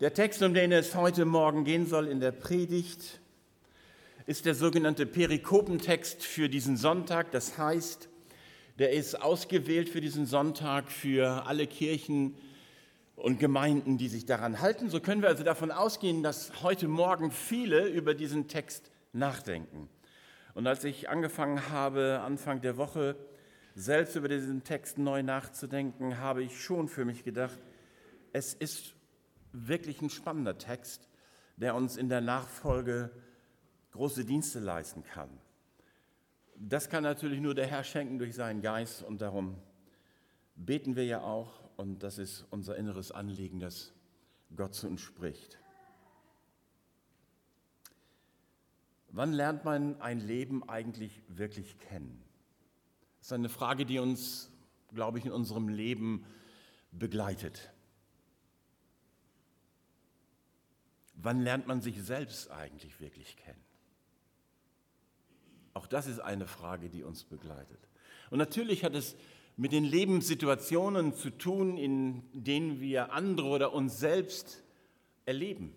Der Text, um den es heute Morgen gehen soll in der Predigt, ist der sogenannte Perikopentext für diesen Sonntag. Das heißt, der ist ausgewählt für diesen Sonntag für alle Kirchen und Gemeinden, die sich daran halten. So können wir also davon ausgehen, dass heute Morgen viele über diesen Text nachdenken. Und als ich angefangen habe, Anfang der Woche selbst über diesen Text neu nachzudenken, habe ich schon für mich gedacht, es ist wirklich ein spannender Text, der uns in der Nachfolge große Dienste leisten kann. Das kann natürlich nur der Herr schenken durch seinen Geist und darum beten wir ja auch und das ist unser inneres Anliegen, dass Gott zu uns spricht. Wann lernt man ein Leben eigentlich wirklich kennen? Das ist eine Frage, die uns, glaube ich, in unserem Leben begleitet. Wann lernt man sich selbst eigentlich wirklich kennen? Auch das ist eine Frage, die uns begleitet. Und natürlich hat es mit den Lebenssituationen zu tun, in denen wir andere oder uns selbst erleben.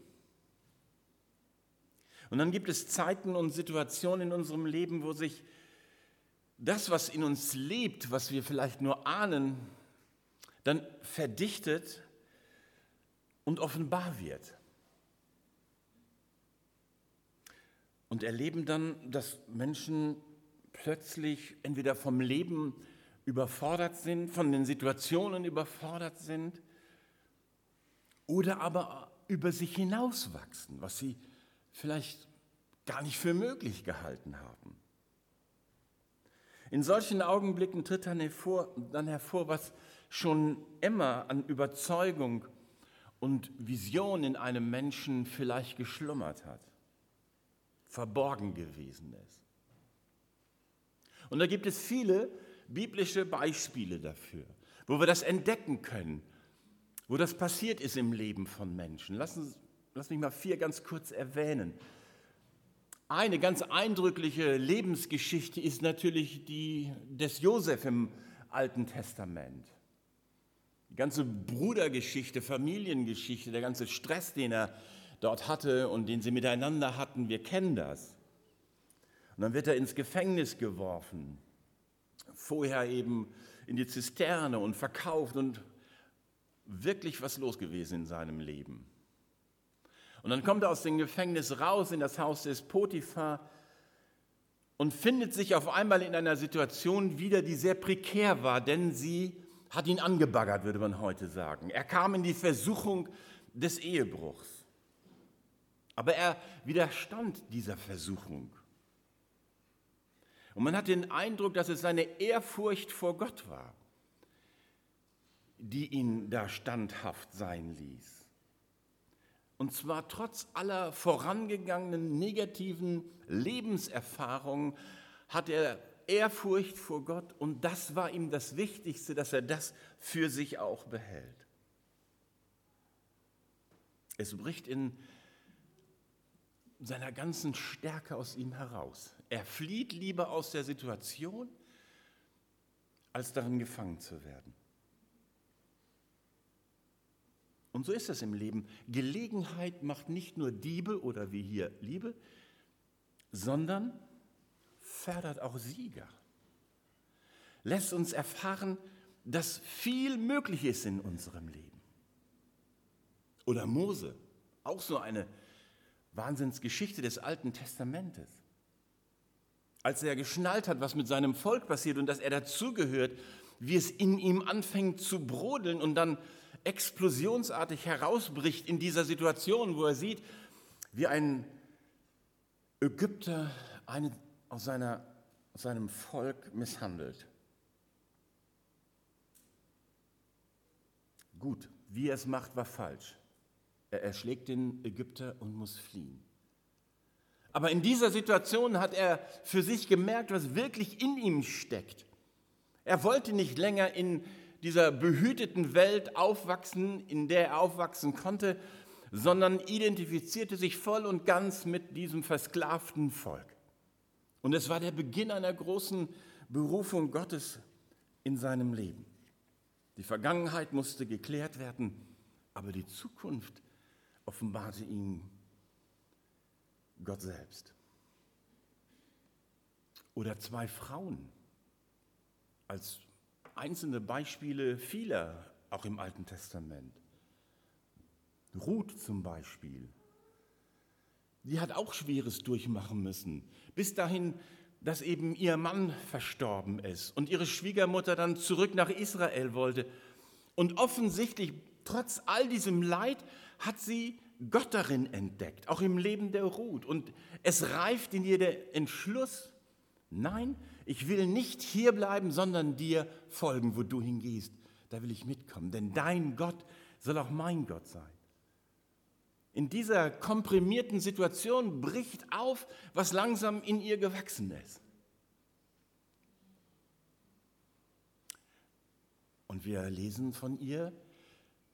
Und dann gibt es Zeiten und Situationen in unserem Leben, wo sich das, was in uns lebt, was wir vielleicht nur ahnen, dann verdichtet und offenbar wird. Und erleben dann, dass Menschen plötzlich entweder vom Leben überfordert sind, von den Situationen überfordert sind oder aber über sich hinauswachsen, was sie vielleicht gar nicht für möglich gehalten haben. In solchen Augenblicken tritt dann hervor, dann hervor was schon immer an Überzeugung und Vision in einem Menschen vielleicht geschlummert hat verborgen gewesen ist. Und da gibt es viele biblische Beispiele dafür, wo wir das entdecken können, wo das passiert ist im Leben von Menschen. Lass, uns, lass mich mal vier ganz kurz erwähnen. Eine ganz eindrückliche Lebensgeschichte ist natürlich die des Josef im Alten Testament. Die ganze Brudergeschichte, Familiengeschichte, der ganze Stress, den er dort hatte und den sie miteinander hatten, wir kennen das. Und dann wird er ins Gefängnis geworfen, vorher eben in die Zisterne und verkauft und wirklich was los gewesen in seinem Leben. Und dann kommt er aus dem Gefängnis raus in das Haus des Potiphar und findet sich auf einmal in einer Situation wieder, die sehr prekär war, denn sie hat ihn angebaggert, würde man heute sagen. Er kam in die Versuchung des Ehebruchs. Aber er widerstand dieser Versuchung. Und man hat den Eindruck, dass es seine Ehrfurcht vor Gott war, die ihn da standhaft sein ließ. Und zwar trotz aller vorangegangenen negativen Lebenserfahrungen hat er Ehrfurcht vor Gott und das war ihm das Wichtigste, dass er das für sich auch behält. Es bricht in seiner ganzen Stärke aus ihm heraus. Er flieht lieber aus der Situation, als darin gefangen zu werden. Und so ist es im Leben. Gelegenheit macht nicht nur Diebe oder wie hier Liebe, sondern fördert auch Sieger. Lässt uns erfahren, dass viel möglich ist in unserem Leben. Oder Mose, auch so eine Wahnsinnsgeschichte des Alten Testamentes. Als er geschnallt hat, was mit seinem Volk passiert und dass er dazugehört, wie es in ihm anfängt zu brodeln und dann explosionsartig herausbricht in dieser Situation, wo er sieht, wie ein Ägypter einen aus, seiner, aus seinem Volk misshandelt. Gut, wie er es macht, war falsch. Er erschlägt den Ägypter und muss fliehen. Aber in dieser Situation hat er für sich gemerkt, was wirklich in ihm steckt. Er wollte nicht länger in dieser behüteten Welt aufwachsen, in der er aufwachsen konnte, sondern identifizierte sich voll und ganz mit diesem versklavten Volk. Und es war der Beginn einer großen Berufung Gottes in seinem Leben. Die Vergangenheit musste geklärt werden, aber die Zukunft offenbarte ihm Gott selbst. Oder zwei Frauen als einzelne Beispiele vieler, auch im Alten Testament. Ruth zum Beispiel. Die hat auch Schweres durchmachen müssen. Bis dahin, dass eben ihr Mann verstorben ist und ihre Schwiegermutter dann zurück nach Israel wollte. Und offensichtlich, trotz all diesem Leid, hat sie Gott darin entdeckt, auch im Leben der Ruth. Und es reift in ihr der Entschluss, nein, ich will nicht hier bleiben, sondern dir folgen, wo du hingehst. Da will ich mitkommen, denn dein Gott soll auch mein Gott sein. In dieser komprimierten Situation bricht auf, was langsam in ihr gewachsen ist. Und wir lesen von ihr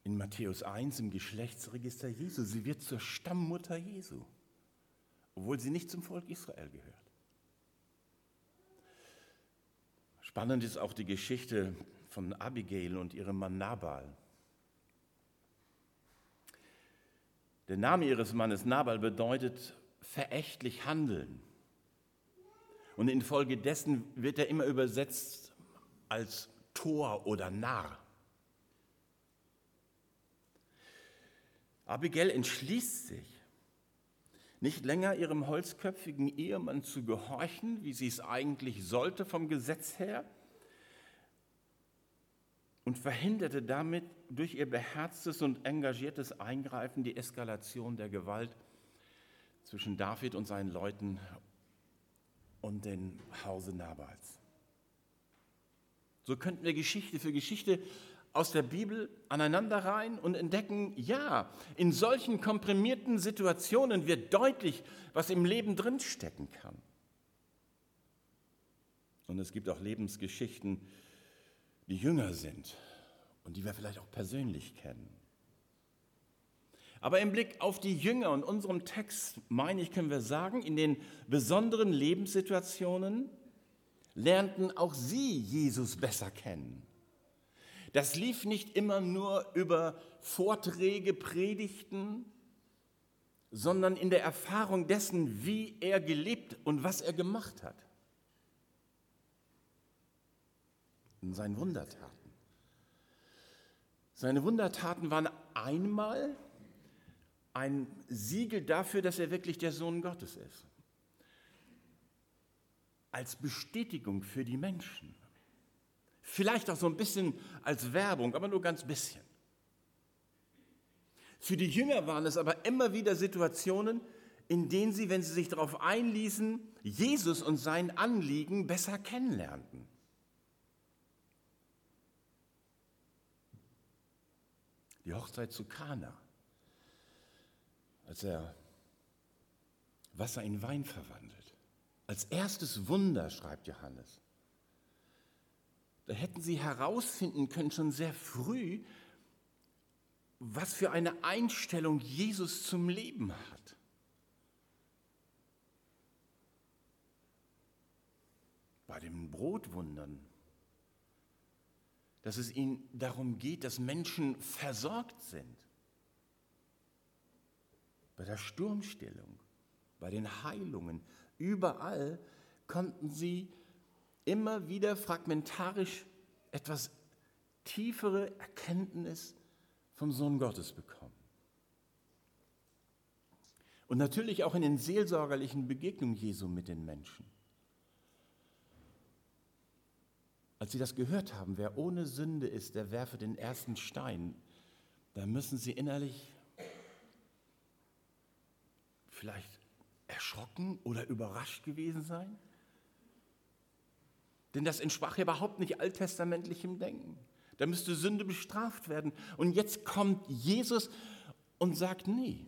in Matthäus 1 im Geschlechtsregister Jesu. Sie wird zur Stammmutter Jesu, obwohl sie nicht zum Volk Israel gehört. Spannend ist auch die Geschichte von Abigail und ihrem Mann Nabal. Der Name ihres Mannes Nabal bedeutet verächtlich handeln. Und infolgedessen wird er immer übersetzt als Tor oder Narr. Abigail entschließt sich, nicht länger ihrem holzköpfigen Ehemann zu gehorchen, wie sie es eigentlich sollte vom Gesetz her, und verhinderte damit durch ihr beherztes und engagiertes Eingreifen die Eskalation der Gewalt zwischen David und seinen Leuten und dem Hause Nabals. So könnten wir Geschichte für Geschichte aus der Bibel aneinanderreihen und entdecken, ja, in solchen komprimierten Situationen wird deutlich, was im Leben drinstecken kann. Und es gibt auch Lebensgeschichten, die jünger sind und die wir vielleicht auch persönlich kennen. Aber im Blick auf die Jünger und unserem Text, meine ich, können wir sagen, in den besonderen Lebenssituationen lernten auch sie Jesus besser kennen. Das lief nicht immer nur über Vorträge, Predigten, sondern in der Erfahrung dessen, wie er gelebt und was er gemacht hat. in seinen Wundertaten. Seine Wundertaten waren einmal ein Siegel dafür, dass er wirklich der Sohn Gottes ist. Als Bestätigung für die Menschen. Vielleicht auch so ein bisschen als Werbung, aber nur ganz bisschen. Für die Jünger waren es aber immer wieder Situationen, in denen sie, wenn sie sich darauf einließen, Jesus und sein Anliegen besser kennenlernten. die Hochzeit zu Kana, als er Wasser in Wein verwandelt. Als erstes Wunder, schreibt Johannes. Da hätten sie herausfinden können, schon sehr früh, was für eine Einstellung Jesus zum Leben hat. Bei den Brotwundern dass es ihnen darum geht, dass Menschen versorgt sind. Bei der Sturmstillung, bei den Heilungen, überall konnten sie immer wieder fragmentarisch etwas tiefere Erkenntnis vom Sohn Gottes bekommen. Und natürlich auch in den seelsorgerlichen Begegnungen Jesu mit den Menschen. Als sie das gehört haben, wer ohne Sünde ist, der werfe den ersten Stein, da müssen sie innerlich vielleicht erschrocken oder überrascht gewesen sein. Denn das entsprach überhaupt nicht alttestamentlichem Denken. Da müsste Sünde bestraft werden. Und jetzt kommt Jesus und sagt, nee.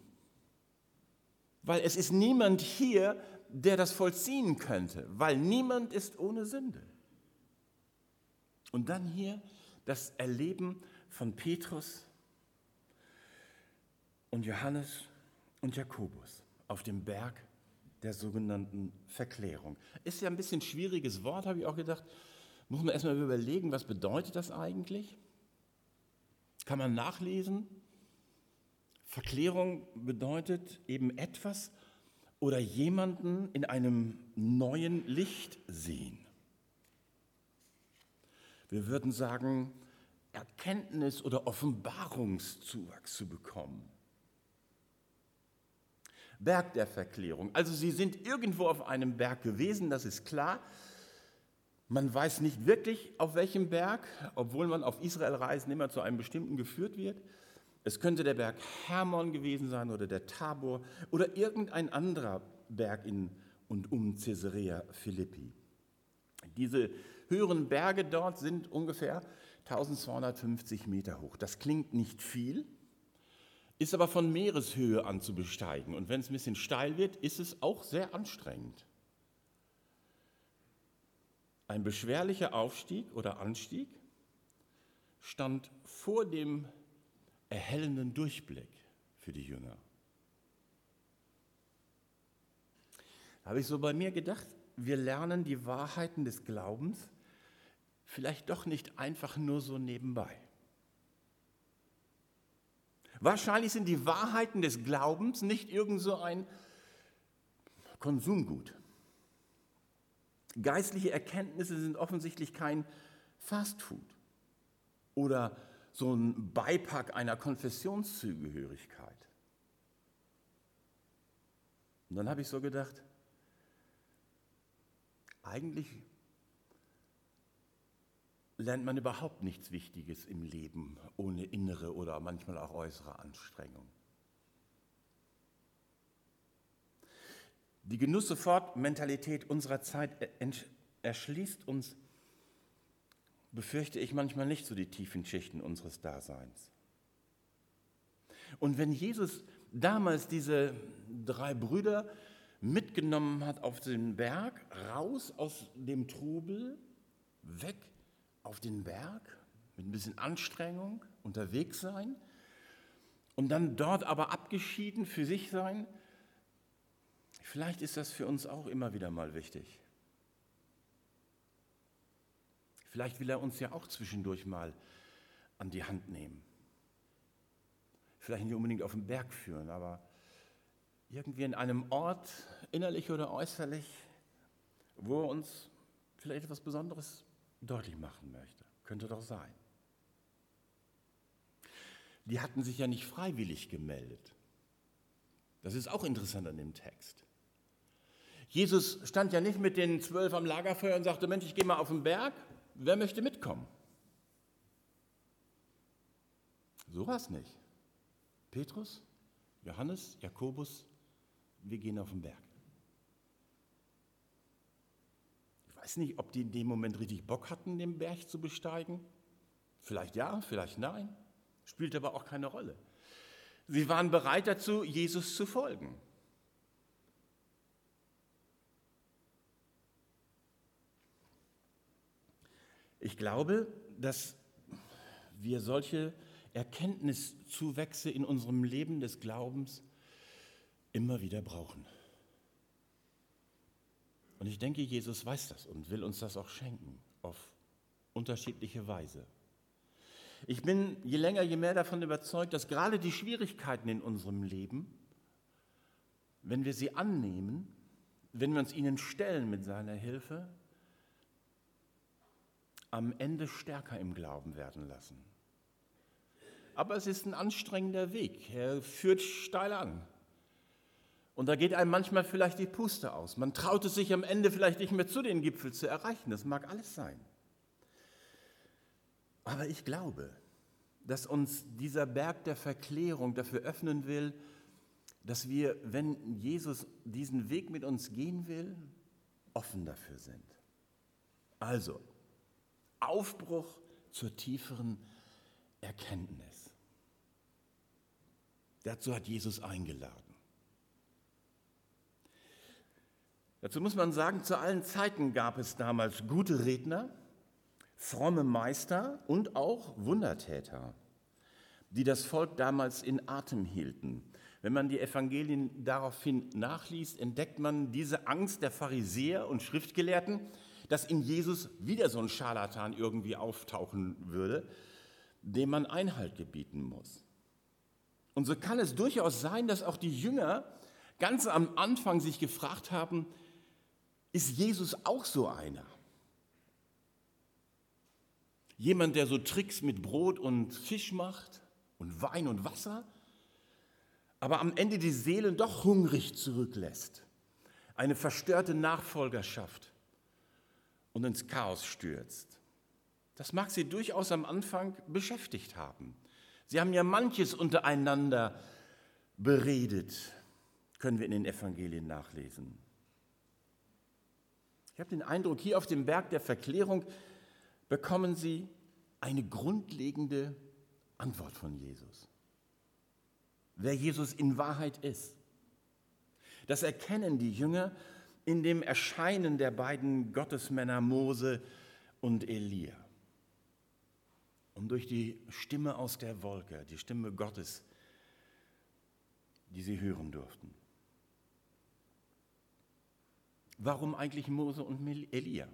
Weil es ist niemand hier, der das vollziehen könnte, weil niemand ist ohne Sünde. Und dann hier das Erleben von Petrus und Johannes und Jakobus auf dem Berg der sogenannten Verklärung. Ist ja ein bisschen schwieriges Wort, habe ich auch gedacht. Muss man erstmal überlegen, was bedeutet das eigentlich? Kann man nachlesen? Verklärung bedeutet eben etwas oder jemanden in einem neuen Licht sehen. Wir würden sagen, Erkenntnis oder Offenbarungszuwachs zu bekommen. Berg der Verklärung. Also sie sind irgendwo auf einem Berg gewesen, das ist klar. Man weiß nicht wirklich, auf welchem Berg, obwohl man auf Israelreisen immer zu einem bestimmten geführt wird. Es könnte der Berg Hermon gewesen sein oder der Tabor oder irgendein anderer Berg in und um Caesarea Philippi. Diese höheren Berge dort sind ungefähr 1250 Meter hoch. Das klingt nicht viel, ist aber von Meereshöhe an zu besteigen. Und wenn es ein bisschen steil wird, ist es auch sehr anstrengend. Ein beschwerlicher Aufstieg oder Anstieg stand vor dem erhellenden Durchblick für die Jünger. Da habe ich so bei mir gedacht, wir lernen die Wahrheiten des Glaubens vielleicht doch nicht einfach nur so nebenbei. Wahrscheinlich sind die Wahrheiten des Glaubens nicht irgend so ein Konsumgut. Geistliche Erkenntnisse sind offensichtlich kein Fastfood oder so ein Beipack einer Konfessionszugehörigkeit. Und dann habe ich so gedacht, eigentlich lernt man überhaupt nichts Wichtiges im Leben ohne innere oder manchmal auch äußere Anstrengung. Die Genuss-sofort-Mentalität unserer Zeit erschließt uns, befürchte ich manchmal nicht so die tiefen Schichten unseres Daseins. Und wenn Jesus damals diese drei Brüder mitgenommen hat auf den Berg, raus aus dem Trubel, weg auf den Berg mit ein bisschen Anstrengung unterwegs sein und dann dort aber abgeschieden für sich sein. Vielleicht ist das für uns auch immer wieder mal wichtig. Vielleicht will er uns ja auch zwischendurch mal an die Hand nehmen. Vielleicht nicht unbedingt auf den Berg führen, aber irgendwie in einem Ort, innerlich oder äußerlich, wo er uns vielleicht etwas Besonderes deutlich machen möchte. Könnte doch sein. Die hatten sich ja nicht freiwillig gemeldet. Das ist auch interessant an dem Text. Jesus stand ja nicht mit den zwölf am Lagerfeuer und sagte, Mensch, ich gehe mal auf den Berg, wer möchte mitkommen? So war es nicht. Petrus, Johannes, Jakobus, wir gehen auf den Berg. Weiß nicht, ob die in dem Moment richtig Bock hatten, den Berg zu besteigen. Vielleicht ja, vielleicht nein. Spielt aber auch keine Rolle. Sie waren bereit dazu, Jesus zu folgen. Ich glaube, dass wir solche Erkenntniszuwächse in unserem Leben des Glaubens immer wieder brauchen. Und ich denke, Jesus weiß das und will uns das auch schenken, auf unterschiedliche Weise. Ich bin je länger, je mehr davon überzeugt, dass gerade die Schwierigkeiten in unserem Leben, wenn wir sie annehmen, wenn wir uns ihnen stellen mit seiner Hilfe, am Ende stärker im Glauben werden lassen. Aber es ist ein anstrengender Weg. Er führt steil an. Und da geht einem manchmal vielleicht die Puste aus. Man traut es sich am Ende vielleicht nicht mehr zu den Gipfel zu erreichen. Das mag alles sein. Aber ich glaube, dass uns dieser Berg der Verklärung dafür öffnen will, dass wir, wenn Jesus diesen Weg mit uns gehen will, offen dafür sind. Also, Aufbruch zur tieferen Erkenntnis. Dazu hat Jesus eingeladen. Dazu muss man sagen, zu allen Zeiten gab es damals gute Redner, fromme Meister und auch Wundertäter, die das Volk damals in Atem hielten. Wenn man die Evangelien daraufhin nachliest, entdeckt man diese Angst der Pharisäer und Schriftgelehrten, dass in Jesus wieder so ein Scharlatan irgendwie auftauchen würde, dem man Einhalt gebieten muss. Und so kann es durchaus sein, dass auch die Jünger ganz am Anfang sich gefragt haben, ist Jesus auch so einer? Jemand, der so Tricks mit Brot und Fisch macht und Wein und Wasser, aber am Ende die Seelen doch hungrig zurücklässt, eine verstörte Nachfolgerschaft und ins Chaos stürzt. Das mag sie durchaus am Anfang beschäftigt haben. Sie haben ja manches untereinander beredet, können wir in den Evangelien nachlesen. Ich habe den Eindruck, hier auf dem Berg der Verklärung bekommen sie eine grundlegende Antwort von Jesus. Wer Jesus in Wahrheit ist. Das erkennen die Jünger in dem Erscheinen der beiden Gottesmänner Mose und Elia. Und durch die Stimme aus der Wolke, die Stimme Gottes, die sie hören durften. Warum eigentlich Mose und Elia?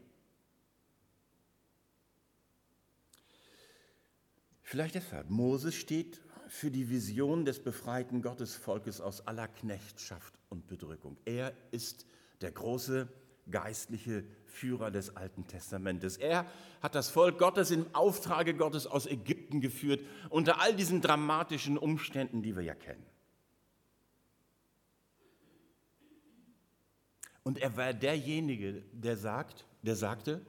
Vielleicht deshalb. Mose steht für die Vision des befreiten Gottesvolkes aus aller Knechtschaft und Bedrückung. Er ist der große geistliche Führer des Alten Testamentes. Er hat das Volk Gottes im Auftrage Gottes aus Ägypten geführt, unter all diesen dramatischen Umständen, die wir ja kennen. Und er war derjenige, der sagt, der sagte,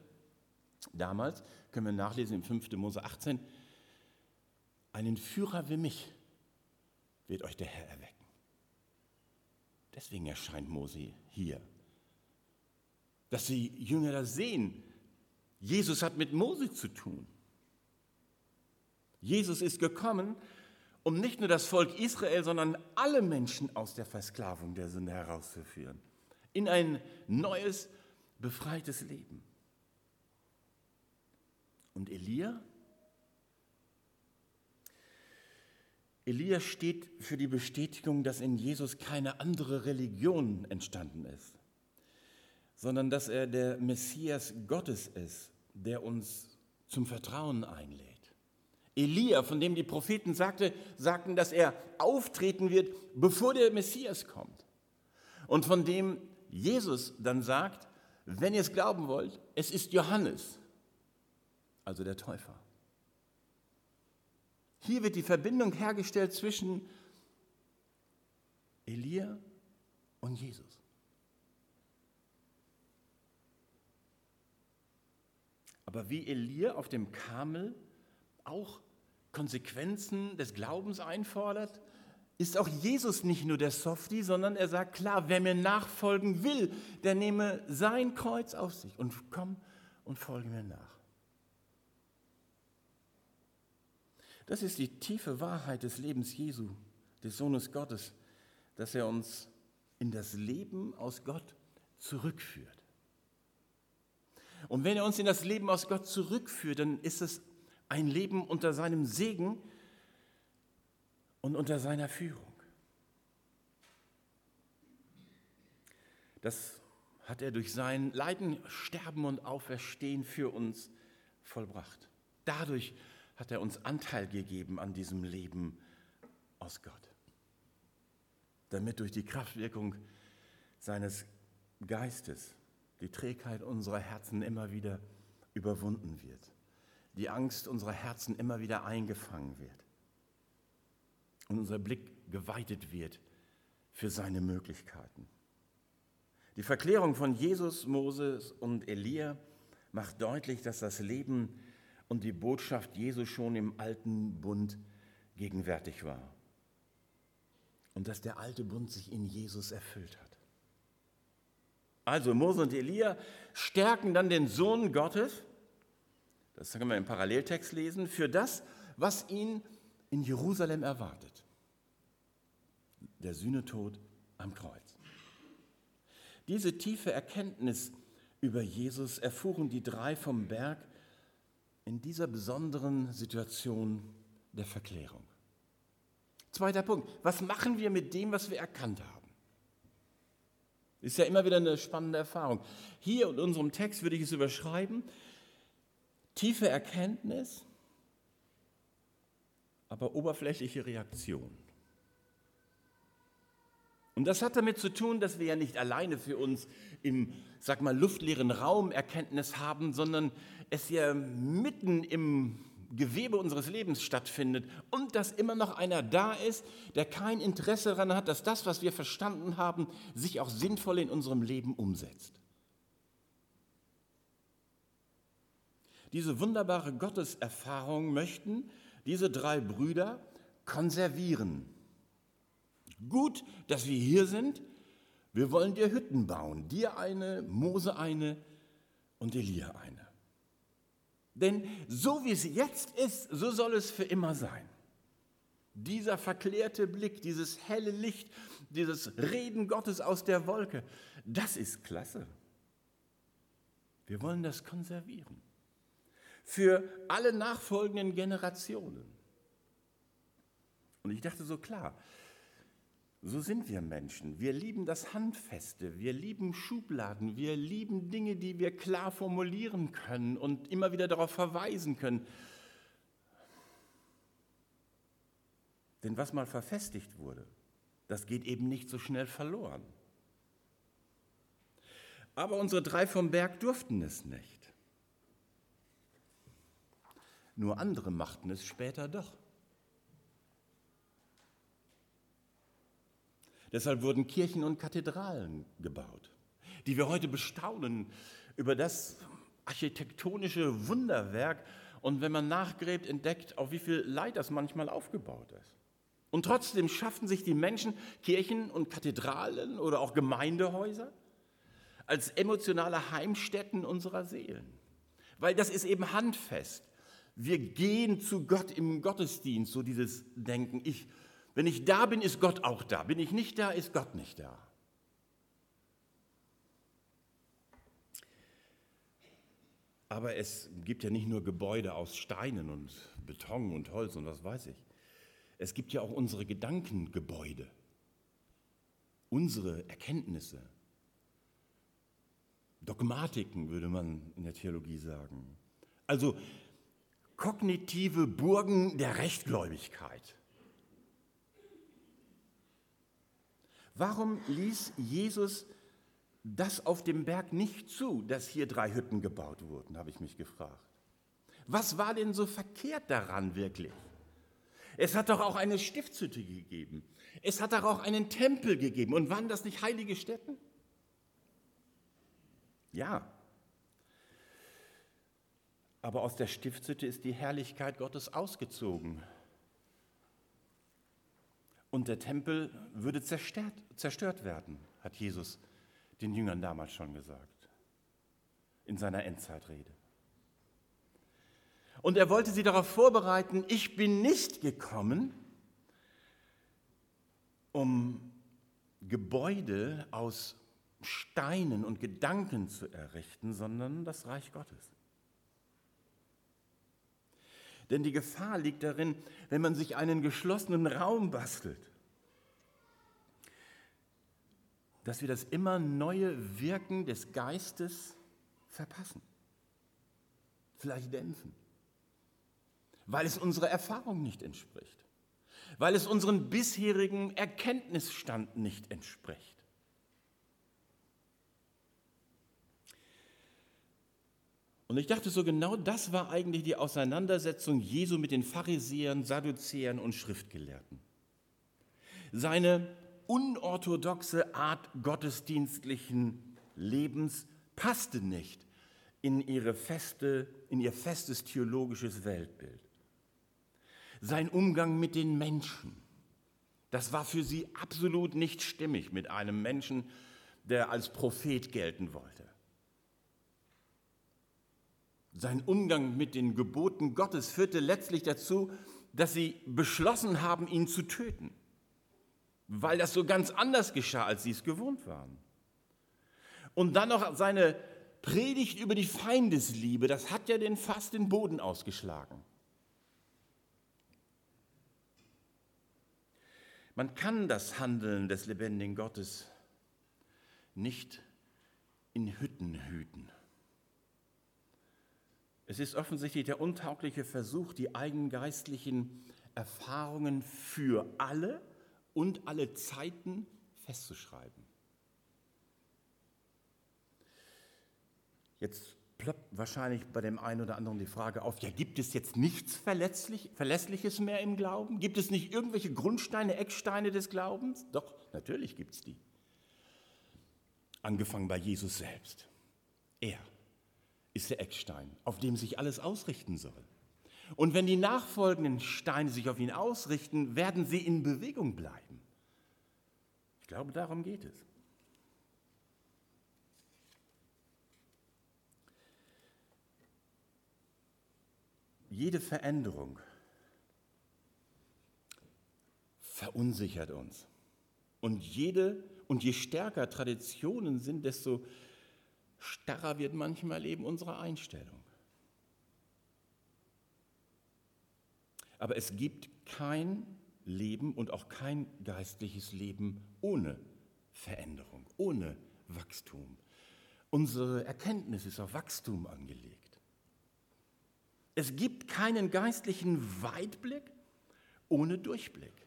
damals, können wir nachlesen im 5. Mose 18, einen Führer wie mich wird euch der Herr erwecken. Deswegen erscheint Mose hier. Dass die Jünger das sehen. Jesus hat mit Mose zu tun. Jesus ist gekommen, um nicht nur das Volk Israel, sondern alle Menschen aus der Versklavung der Sünde herauszuführen in ein neues, befreites Leben. Und Elia? Elia steht für die Bestätigung, dass in Jesus keine andere Religion entstanden ist, sondern dass er der Messias Gottes ist, der uns zum Vertrauen einlädt. Elia, von dem die Propheten sagte, sagten, dass er auftreten wird, bevor der Messias kommt. Und von dem Jesus dann sagt, wenn ihr es glauben wollt, es ist Johannes, also der Täufer. Hier wird die Verbindung hergestellt zwischen Elia und Jesus. Aber wie Elia auf dem Kamel auch Konsequenzen des Glaubens einfordert, ist auch Jesus nicht nur der Softie, sondern er sagt klar, wer mir nachfolgen will, der nehme sein Kreuz auf sich und komm und folge mir nach. Das ist die tiefe Wahrheit des Lebens Jesu, des Sohnes Gottes, dass er uns in das Leben aus Gott zurückführt. Und wenn er uns in das Leben aus Gott zurückführt, dann ist es ein Leben unter seinem Segen, und unter seiner Führung. Das hat er durch sein Leiden, Sterben und Auferstehen für uns vollbracht. Dadurch hat er uns Anteil gegeben an diesem Leben aus Gott, damit durch die Kraftwirkung seines Geistes die Trägheit unserer Herzen immer wieder überwunden wird, die Angst unserer Herzen immer wieder eingefangen wird und unser Blick geweitet wird für seine Möglichkeiten. Die Verklärung von Jesus, Moses und Elia macht deutlich, dass das Leben und die Botschaft Jesu schon im alten Bund gegenwärtig war und dass der alte Bund sich in Jesus erfüllt hat. Also Mose und Elia stärken dann den Sohn Gottes, das können wir im Paralleltext lesen, für das, was ihn in Jerusalem erwartet. Der Sühnetod am Kreuz. Diese tiefe Erkenntnis über Jesus erfuhren die drei vom Berg in dieser besonderen Situation der Verklärung. Zweiter Punkt. Was machen wir mit dem, was wir erkannt haben? Ist ja immer wieder eine spannende Erfahrung. Hier in unserem Text würde ich es überschreiben. Tiefe Erkenntnis, aber oberflächliche Reaktion. Und das hat damit zu tun, dass wir ja nicht alleine für uns im, sag mal, luftleeren Raum Erkenntnis haben, sondern es ja mitten im Gewebe unseres Lebens stattfindet und dass immer noch einer da ist, der kein Interesse daran hat, dass das, was wir verstanden haben, sich auch sinnvoll in unserem Leben umsetzt. Diese wunderbare Gotteserfahrung möchten diese drei Brüder konservieren. Gut, dass wir hier sind. Wir wollen dir Hütten bauen. Dir eine, Mose eine und Elia eine. Denn so wie es jetzt ist, so soll es für immer sein. Dieser verklärte Blick, dieses helle Licht, dieses Reden Gottes aus der Wolke, das ist klasse. Wir wollen das konservieren. Für alle nachfolgenden Generationen. Und ich dachte so klar, so sind wir Menschen. Wir lieben das Handfeste, wir lieben Schubladen, wir lieben Dinge, die wir klar formulieren können und immer wieder darauf verweisen können. Denn was mal verfestigt wurde, das geht eben nicht so schnell verloren. Aber unsere drei vom Berg durften es nicht. Nur andere machten es später doch. Deshalb wurden Kirchen und Kathedralen gebaut, die wir heute bestaunen über das architektonische Wunderwerk und wenn man nachgräbt, entdeckt, auf wie viel Leid das manchmal aufgebaut ist. Und trotzdem schaffen sich die Menschen Kirchen und Kathedralen oder auch Gemeindehäuser als emotionale Heimstätten unserer Seelen. Weil das ist eben handfest. Wir gehen zu Gott im Gottesdienst, so dieses Denken. Ich wenn ich da bin, ist Gott auch da. Bin ich nicht da, ist Gott nicht da. Aber es gibt ja nicht nur Gebäude aus Steinen und Beton und Holz und was weiß ich. Es gibt ja auch unsere Gedankengebäude, unsere Erkenntnisse, Dogmatiken würde man in der Theologie sagen. Also kognitive Burgen der Rechtgläubigkeit. Warum ließ Jesus das auf dem Berg nicht zu, dass hier drei Hütten gebaut wurden, habe ich mich gefragt. Was war denn so verkehrt daran wirklich? Es hat doch auch eine Stiftshütte gegeben. Es hat doch auch einen Tempel gegeben. Und waren das nicht heilige Stätten? Ja. Aber aus der Stiftshütte ist die Herrlichkeit Gottes ausgezogen. Und der Tempel würde zerstört, zerstört werden, hat Jesus den Jüngern damals schon gesagt, in seiner Endzeitrede. Und er wollte sie darauf vorbereiten, ich bin nicht gekommen, um Gebäude aus Steinen und Gedanken zu errichten, sondern das Reich Gottes. Denn die Gefahr liegt darin, wenn man sich einen geschlossenen Raum bastelt, dass wir das immer neue Wirken des Geistes verpassen, vielleicht dämpfen, weil es unserer Erfahrung nicht entspricht, weil es unserem bisherigen Erkenntnisstand nicht entspricht. Und ich dachte so, genau das war eigentlich die Auseinandersetzung Jesu mit den Pharisäern, Sadduzäern und Schriftgelehrten. Seine unorthodoxe Art gottesdienstlichen Lebens passte nicht in, ihre feste, in ihr festes theologisches Weltbild. Sein Umgang mit den Menschen, das war für sie absolut nicht stimmig mit einem Menschen, der als Prophet gelten wollte sein Umgang mit den Geboten Gottes führte letztlich dazu, dass sie beschlossen haben, ihn zu töten, weil das so ganz anders geschah, als sie es gewohnt waren. Und dann noch seine Predigt über die Feindesliebe, das hat ja den fast den Boden ausgeschlagen. Man kann das Handeln des lebendigen Gottes nicht in Hütten hüten. Es ist offensichtlich der untaugliche Versuch, die eigenen geistlichen Erfahrungen für alle und alle Zeiten festzuschreiben. Jetzt ploppt wahrscheinlich bei dem einen oder anderen die Frage auf, ja, gibt es jetzt nichts Verletzlich, Verlässliches mehr im Glauben? Gibt es nicht irgendwelche Grundsteine, Ecksteine des Glaubens? Doch, natürlich gibt es die. Angefangen bei Jesus selbst. Er ist der Eckstein, auf dem sich alles ausrichten soll. Und wenn die nachfolgenden Steine sich auf ihn ausrichten, werden sie in Bewegung bleiben. Ich glaube, darum geht es. Jede Veränderung verunsichert uns. Und, jede, und je stärker Traditionen sind, desto starrer wird manchmal eben unsere Einstellung. Aber es gibt kein Leben und auch kein geistliches Leben ohne Veränderung, ohne Wachstum. Unsere Erkenntnis ist auf Wachstum angelegt. Es gibt keinen geistlichen Weitblick ohne Durchblick.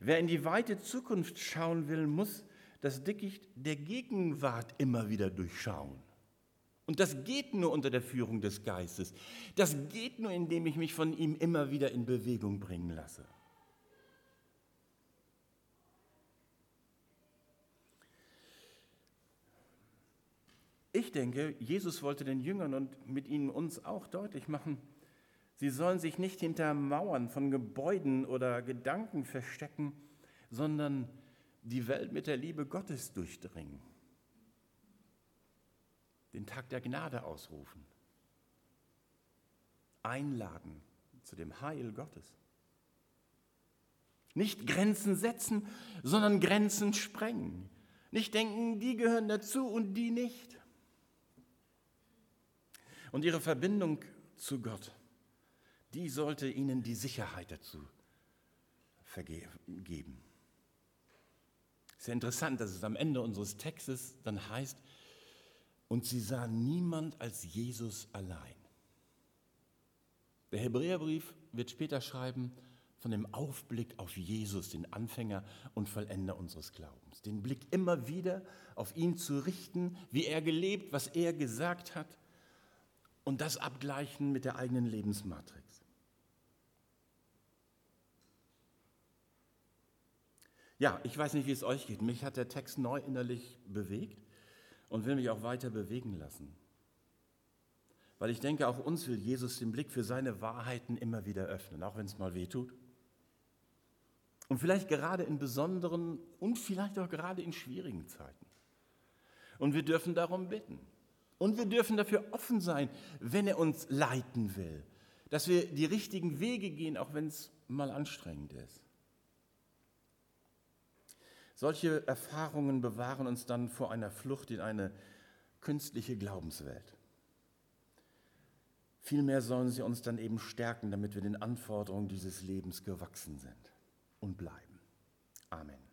Wer in die weite Zukunft schauen will, muss das Dickicht der Gegenwart immer wieder durchschauen. Und das geht nur unter der Führung des Geistes. Das geht nur, indem ich mich von ihm immer wieder in Bewegung bringen lasse. Ich denke, Jesus wollte den Jüngern und mit ihnen uns auch deutlich machen, sie sollen sich nicht hinter Mauern von Gebäuden oder Gedanken verstecken, sondern die Welt mit der Liebe Gottes durchdringen den Tag der Gnade ausrufen. Einladen zu dem Heil Gottes. Nicht Grenzen setzen, sondern Grenzen sprengen. Nicht denken, die gehören dazu und die nicht. Und ihre Verbindung zu Gott, die sollte ihnen die Sicherheit dazu geben. Ja interessant, dass es am Ende unseres Textes dann heißt, und sie sahen niemand als Jesus allein. Der Hebräerbrief wird später schreiben von dem Aufblick auf Jesus, den Anfänger und Vollender unseres Glaubens. Den Blick immer wieder auf ihn zu richten, wie er gelebt, was er gesagt hat und das abgleichen mit der eigenen Lebensmatrix. Ja, ich weiß nicht, wie es euch geht. Mich hat der Text neu innerlich bewegt und will mich auch weiter bewegen lassen. Weil ich denke, auch uns will Jesus den Blick für seine Wahrheiten immer wieder öffnen, auch wenn es mal weh tut. Und vielleicht gerade in besonderen und vielleicht auch gerade in schwierigen Zeiten. Und wir dürfen darum bitten. Und wir dürfen dafür offen sein, wenn er uns leiten will, dass wir die richtigen Wege gehen, auch wenn es mal anstrengend ist. Solche Erfahrungen bewahren uns dann vor einer Flucht in eine künstliche Glaubenswelt. Vielmehr sollen sie uns dann eben stärken, damit wir den Anforderungen dieses Lebens gewachsen sind und bleiben. Amen.